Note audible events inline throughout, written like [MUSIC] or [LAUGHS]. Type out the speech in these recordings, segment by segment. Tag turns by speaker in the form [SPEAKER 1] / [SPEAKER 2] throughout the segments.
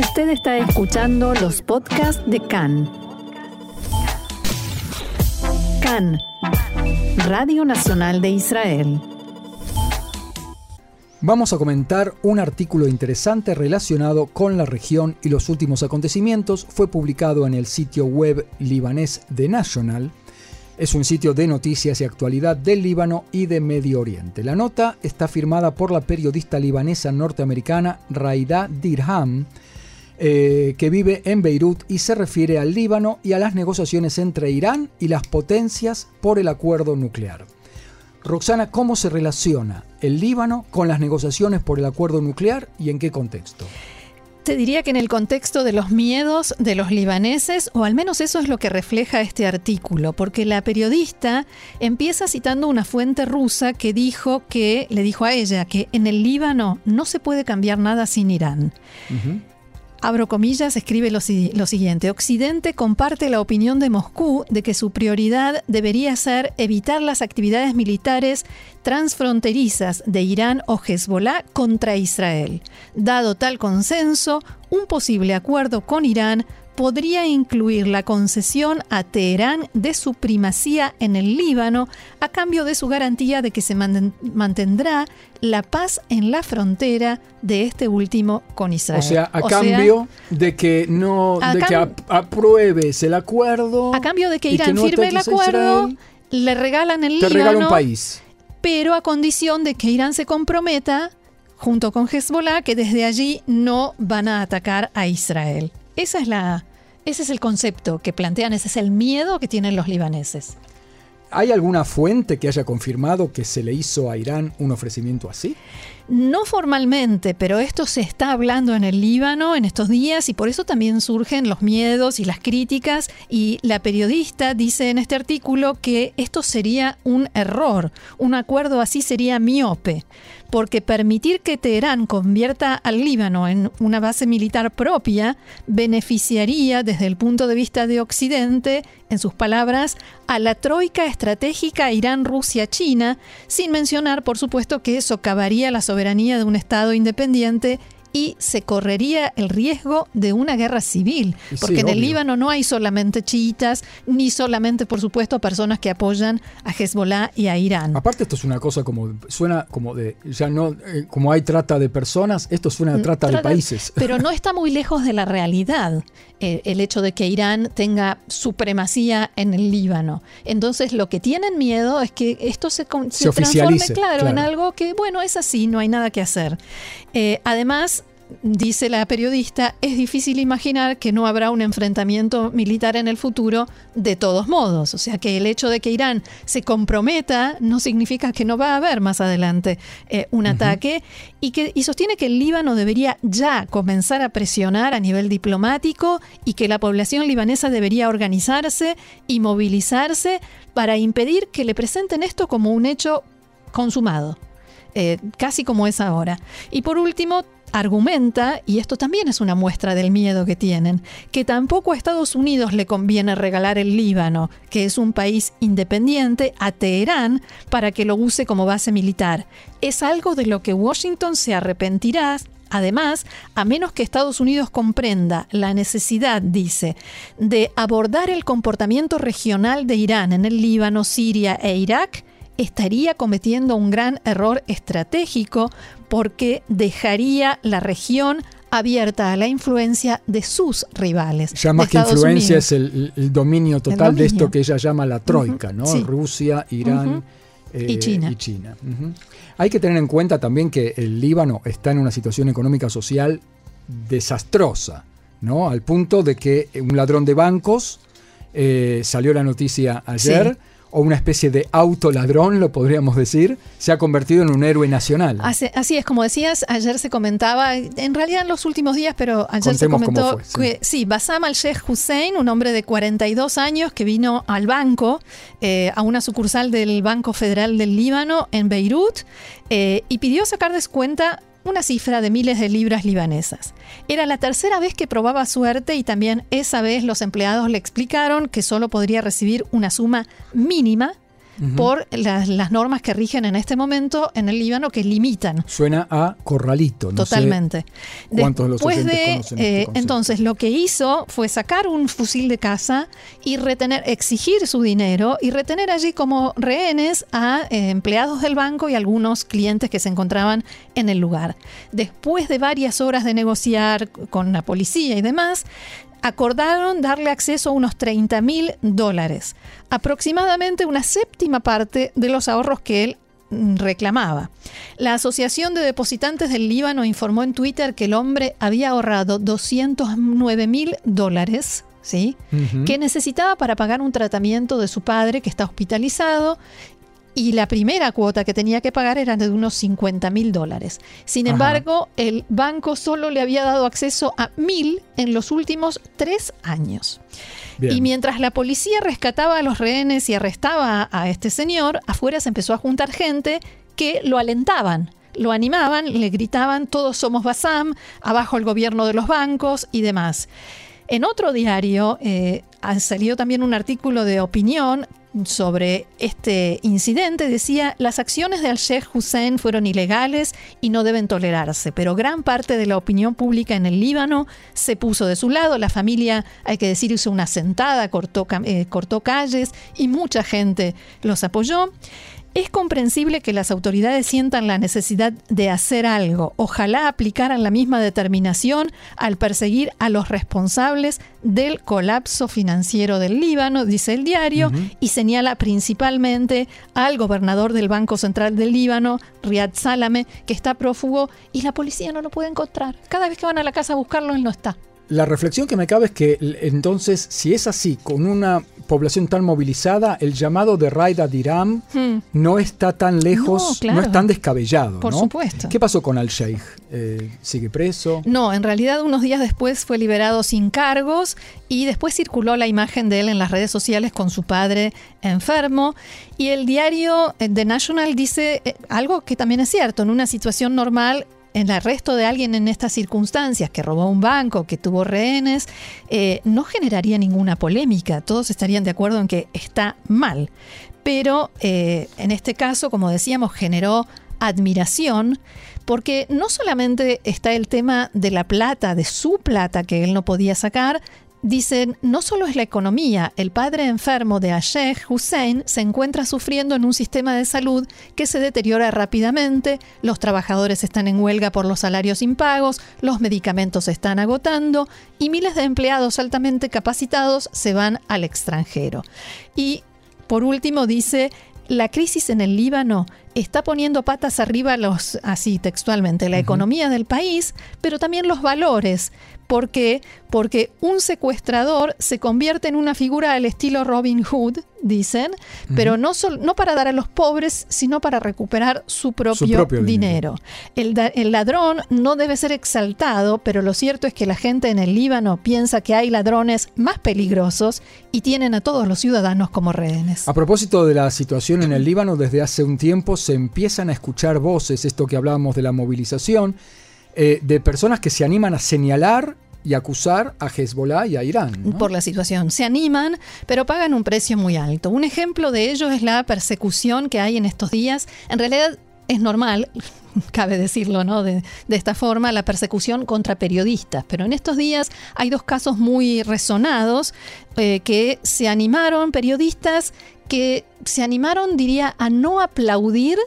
[SPEAKER 1] Usted está escuchando los podcasts de CAN. CAN, Radio Nacional de Israel.
[SPEAKER 2] Vamos a comentar un artículo interesante relacionado con la región y los últimos acontecimientos. Fue publicado en el sitio web libanés de National. Es un sitio de noticias y actualidad del Líbano y de Medio Oriente. La nota está firmada por la periodista libanesa norteamericana Raida Dirham, eh, que vive en Beirut y se refiere al Líbano y a las negociaciones entre Irán y las potencias por el acuerdo nuclear. Roxana, ¿cómo se relaciona el Líbano con las negociaciones por el acuerdo nuclear y en qué contexto?
[SPEAKER 3] Te diría que en el contexto de los miedos de los libaneses, o al menos eso es lo que refleja este artículo, porque la periodista empieza citando una fuente rusa que dijo que, le dijo a ella, que en el Líbano no se puede cambiar nada sin Irán abro comillas, escribe lo, siguiente. Occidente comparte la opinión de Moscú de que su prioridad debería ser evitar las actividades militares transfronterizas de Irán o Hezbollah contra Israel. Dado tal consenso, un posible acuerdo con Irán podría incluir la concesión a Teherán de su primacía en el Líbano a cambio de su garantía de que se mantendrá la paz en la frontera de este último con Israel.
[SPEAKER 2] O sea, a cambio de que no de que apruebes el acuerdo.
[SPEAKER 3] A cambio de que Irán firme el acuerdo, le regalan el
[SPEAKER 2] te
[SPEAKER 3] Líbano.
[SPEAKER 2] un país.
[SPEAKER 3] Pero a condición de que Irán se comprometa junto con Hezbollah que desde allí no van a atacar a Israel. Esa es la, ese es el concepto que plantean, ese es el miedo que tienen los libaneses.
[SPEAKER 2] ¿Hay alguna fuente que haya confirmado que se le hizo a Irán un ofrecimiento así?
[SPEAKER 3] No formalmente, pero esto se está hablando en el Líbano en estos días y por eso también surgen los miedos y las críticas y la periodista dice en este artículo que esto sería un error, un acuerdo así sería miope, porque permitir que Teherán convierta al Líbano en una base militar propia beneficiaría desde el punto de vista de Occidente, en sus palabras, a la troika estratégica Irán-Rusia-China, sin mencionar, por supuesto, que socavaría la soberanía de un Estado independiente y se correría el riesgo de una guerra civil, porque en el Líbano no hay solamente chiitas, ni solamente, por supuesto, personas que apoyan a Hezbollah y a Irán.
[SPEAKER 2] Aparte esto es una cosa como, suena como de, ya no, eh, como hay trata de personas, esto suena a mm, trata, de países. [LAUGHS]
[SPEAKER 3] Pero no está muy lejos de la realidad eh, el hecho de que Irán tenga supremacía en el Líbano. Entonces lo que tienen miedo es que esto se, se, transforme, claro, en algo que, bueno, es así, no hay nada que hacer. Eh, además, dice la periodista, es difícil imaginar que no habrá un enfrentamiento militar en el futuro de todos modos. O sea que el hecho de que Irán se comprometa no significa que no va a haber más adelante eh, un ataque y, que, y sostiene que el Líbano debería ya comenzar a presionar a nivel diplomático y que la población libanesa debería organizarse y movilizarse para impedir que le presenten esto como un hecho consumado. Eh, casi como es ahora. Y por último, argumenta, y esto también es una muestra del miedo que tienen, que tampoco a Estados Unidos le conviene regalar el Líbano, que es un país independiente, a Teherán para que lo use como base militar. Es algo de lo que Washington se arrepentirá Además, a menos que Estados Unidos comprenda la necesidad, dice, de abordar el comportamiento regional de Irán en el Líbano, Siria e Irak, estaría cometiendo un gran error estratégico porque dejaría la región abierta a la influencia de sus rivales.
[SPEAKER 2] Ya más que influencia es el, dominio total de esto que ella llama la troika, ¿no? Rusia, Irán
[SPEAKER 3] eh, y China.
[SPEAKER 2] Hay que tener en cuenta también que el Líbano está en una situación económica social desastrosa, ¿no? Al punto de que un ladrón de bancos eh, salió la noticia ayer o una especie de autoladrón, lo podríamos decir, se ha convertido en un héroe nacional.
[SPEAKER 3] Así, es, como decías, ayer se comentaba, en realidad en los últimos días, pero ayer se comentó que sí, Basam al-Sheikh Hussein, un hombre de 42 años que vino al banco, eh, a una sucursal del Banco Federal del Líbano en Beirut, eh, y pidió sacar de cuenta una cifra de miles de libras libanesas. Era la tercera vez que probaba suerte y también esa vez los empleados le explicaron que solo podría recibir una suma mínima por las, normas que rigen en este momento en el Líbano que limitan.
[SPEAKER 2] Suena a corralito. No
[SPEAKER 3] Totalmente.
[SPEAKER 2] ¿Cuántos de los
[SPEAKER 3] de, este eh, entonces, lo que hizo fue sacar un fusil de casa y retener, exigir su dinero y retener allí como rehenes a eh, empleados del banco y algunos clientes que se encontraban en el lugar. Después de varias horas de negociar con la policía y demás, acordaron darle acceso a unos 30 mil dólares, aproximadamente una séptima parte de los ahorros que él mm, reclamaba. La Asociación de Depositantes del Líbano informó en Twitter que el hombre había ahorrado 209 mil dólares. ¿Sí? que necesitaba para pagar un tratamiento de su padre que está hospitalizado y la primera cuota que tenía que pagar era de unos 50 mil dólares. Sin embargo, el banco solo le había dado acceso a mil en los últimos tres años. Y mientras la policía rescataba a los rehenes y arrestaba a este señor, afuera se empezó a juntar gente que lo alentaban lo animaban, le gritaban, todos somos Basam, abajo el gobierno de los bancos y demás. En otro diario eh, ha salido también un artículo de opinión sobre este incidente decía, las acciones de al-Sheikh Hussein fueron ilegales y no deben tolerarse, pero gran parte de la opinión pública en el Líbano se puso de su lado, la familia, hay que decir, hizo una sentada, cortó, eh, cortó calles y mucha gente los apoyó. Es comprensible que las autoridades sientan la necesidad de hacer algo. Ojalá aplicaran la misma determinación al perseguir a los responsables del colapso financiero del Líbano, dice el diario, y señala principalmente al gobernador del Banco Central del Líbano, Riyad Salame, que está prófugo y la policía no lo puede encontrar. Cada vez que van a la casa a buscarlo, él no está.
[SPEAKER 2] La reflexión que me cabe es que entonces, si es así, con una población tan movilizada, el llamado de Raida Diram hmm. no está tan lejos, no, es tan descabellado.
[SPEAKER 3] Por supuesto.
[SPEAKER 2] ¿Qué pasó con Al-Sheikh? Eh, ¿Sigue preso?
[SPEAKER 3] No, en realidad unos días después fue liberado sin cargos y después circuló la imagen de él en las redes sociales con su padre enfermo. Y el diario eh, The National dice eh, algo que también es cierto, en una situación normal el arresto de alguien en estas circunstancias, que robó un banco, que tuvo rehenes, eh, no generaría ninguna polémica. Todos estarían de acuerdo en que está mal. Pero eh, en este caso, como decíamos, generó admiración porque no solamente está el tema de la plata, de su plata que él no podía sacar, Dicen, no solo es la economía, el padre enfermo de Asheh Hussein se encuentra sufriendo en un sistema de salud que se deteriora rápidamente, los trabajadores están en huelga por los salarios impagos, los medicamentos se están agotando y miles de empleados altamente capacitados se van al extranjero. Y por último dice, la crisis en el Líbano está poniendo patas arriba los, así textualmente, la economía del país, pero también los valores, ¿Por qué? Porque un secuestrador se convierte en una figura al estilo Robin Hood, dicen, pero no, no para dar a los pobres, sino para recuperar su propio, dinero. El, el, ladrón no debe ser exaltado, pero lo cierto es que la gente en el Líbano piensa que hay ladrones más peligrosos y tienen a todos los ciudadanos como rehenes.
[SPEAKER 2] A propósito de la situación en el Líbano, desde hace un tiempo se empiezan a escuchar voces, esto que hablábamos de la movilización, eh, de personas que se animan a señalar y acusar a Hezbollah y a Irán.
[SPEAKER 3] Por la situación. Se animan, pero pagan un precio muy alto. Un ejemplo de ello es la persecución que hay en estos días. En realidad es normal, [LAUGHS] cabe decirlo ¿no? de, esta forma, la persecución contra periodistas. Pero en estos días hay dos casos muy resonados eh, que se animaron, periodistas que se animaron, diría, a no aplaudir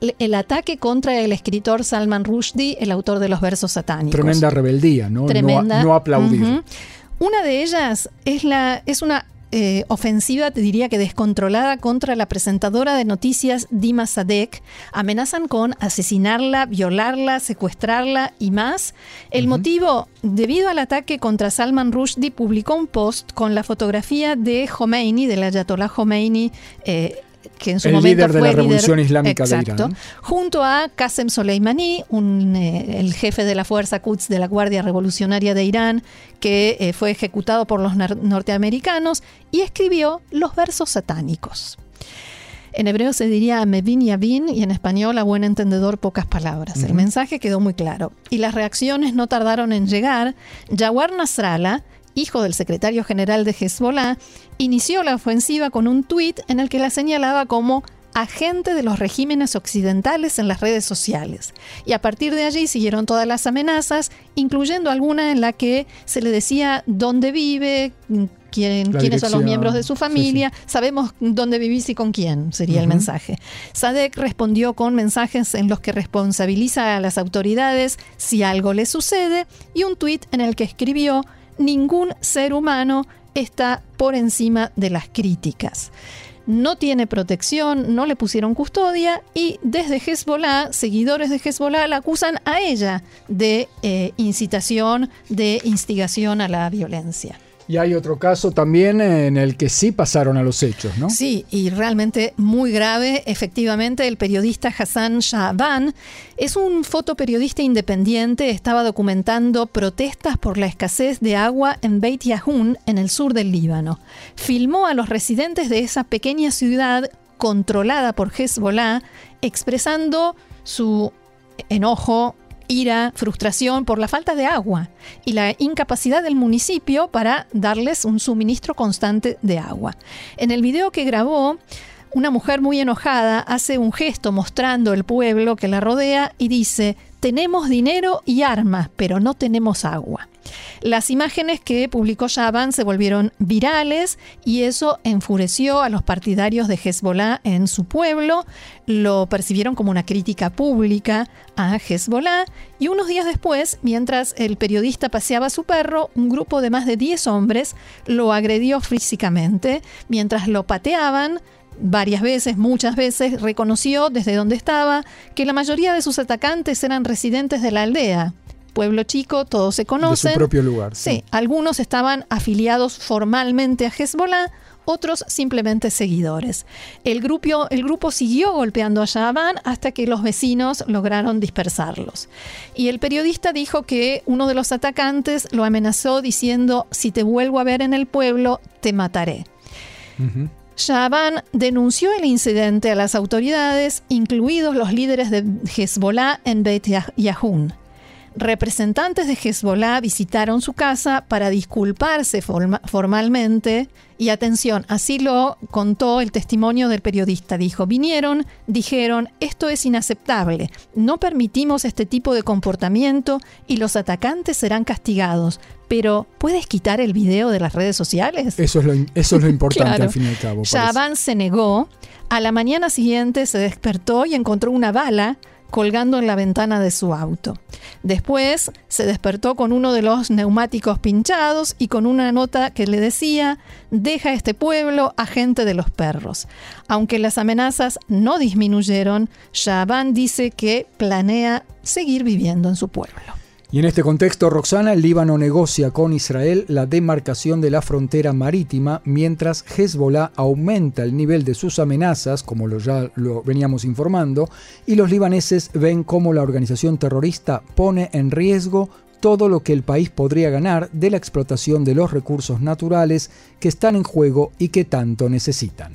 [SPEAKER 3] el ataque contra el escritor Salman Rushdie, el autor de los versos satánicos.
[SPEAKER 2] Tremenda rebeldía, ¿no?
[SPEAKER 3] Tremenda.
[SPEAKER 2] No, aplaudir.
[SPEAKER 3] Una de ellas es, la, es una eh, ofensiva, te diría que descontrolada, contra la presentadora de noticias Dima Sadek. Amenazan con asesinarla, violarla, secuestrarla y más. El motivo, debido al ataque contra Salman Rushdie, publicó un post con la fotografía de Khomeini, del Ayatollah Khomeini, eh, que en su el líder
[SPEAKER 2] de la Revolución Islámica de Irán.
[SPEAKER 3] Junto a Qasem Soleimani, eh, el jefe de la Fuerza Quds de la Guardia Revolucionaria de Irán, que eh, fue ejecutado por los norteamericanos y escribió los versos satánicos. En hebreo se diría Mevin Yavin y en español a buen entendedor pocas palabras. El mensaje quedó muy claro y las reacciones no tardaron en llegar. Jawar Nasrallah hijo del secretario general de Hezbollah, inició la ofensiva con un tuit en el que la señalaba como agente de los regímenes occidentales en las redes sociales. Y a partir de allí siguieron todas las amenazas, incluyendo alguna en la que se le decía dónde vive, quiénes son los miembros de su familia, sabemos dónde vivís y con quién, sería el mensaje. Sadek respondió con mensajes en los que responsabiliza a las autoridades si algo le sucede y un tuit en el que escribió, ningún ser humano está por encima de las críticas no tiene protección, no le pusieron custodia y desde Hezbollah, seguidores de Hezbollah la acusan a ella de eh, incitación, de instigación a la violencia.
[SPEAKER 2] Y hay otro caso también en el que sí pasaron a los hechos, ¿no?
[SPEAKER 3] Sí, y realmente muy grave. Efectivamente, el periodista Hassan Shahban es un fotoperiodista independiente. Estaba documentando protestas por la escasez de agua en Beit Yahun, en el sur del Líbano. Filmó a los residentes de esa pequeña ciudad controlada por Hezbollah, expresando su enojo ira, frustración por la falta de agua y la incapacidad del municipio para darles un suministro constante de agua. En el video que grabó, una mujer muy enojada hace un gesto mostrando el pueblo que la rodea y dice, tenemos dinero y armas, pero no tenemos agua. Las imágenes que publicó Shaban se volvieron virales y eso enfureció a los partidarios de Hezbollah en su pueblo, lo percibieron como una crítica pública a Hezbollah. Y unos días después, mientras el periodista paseaba a su perro, un grupo de más de 10 hombres lo agredió físicamente. Mientras lo pateaban, varias veces, muchas veces, reconoció desde donde estaba que la mayoría de sus atacantes eran residentes de la aldea. Pueblo chico, todos se conocen.
[SPEAKER 2] De su propio lugar.
[SPEAKER 3] Sí. algunos estaban afiliados formalmente a Hezbollah, otros simplemente seguidores. El grupo, el grupo siguió golpeando a Shaban hasta que los vecinos lograron dispersarlos. Y el periodista dijo que uno de los atacantes lo amenazó diciendo, si te vuelvo a ver en el pueblo, te mataré. Shaban denunció el incidente a las autoridades, incluidos los líderes de Hezbollah en Beit Yahun. Representantes de Hezbollah visitaron su casa para disculparse formalmente y atención, así lo contó el testimonio del periodista. Dijo, vinieron, dijeron, esto es inaceptable, no permitimos este tipo de comportamiento y los atacantes serán castigados. Pero, ¿puedes quitar el video de las redes sociales?
[SPEAKER 2] Eso es lo, eso es lo [LAUGHS] importante al fin y al cabo.
[SPEAKER 3] Shaban se negó. A la mañana siguiente se despertó y encontró una bala colgando en la ventana de su auto. Después se despertó con uno de los neumáticos pinchados y con una nota que le decía, deja este pueblo a gente de los perros. Aunque las amenazas no disminuyeron, Shaban dice que planea seguir viviendo en su pueblo.
[SPEAKER 2] Y en este contexto, Roxana, el Líbano negocia con Israel la demarcación de la frontera marítima, mientras Hezbollah aumenta el nivel de sus amenazas, como lo ya lo veníamos informando, y los libaneses ven cómo la organización terrorista pone en riesgo todo lo que el país podría ganar de la explotación de los recursos naturales que están en juego y que tanto necesitan.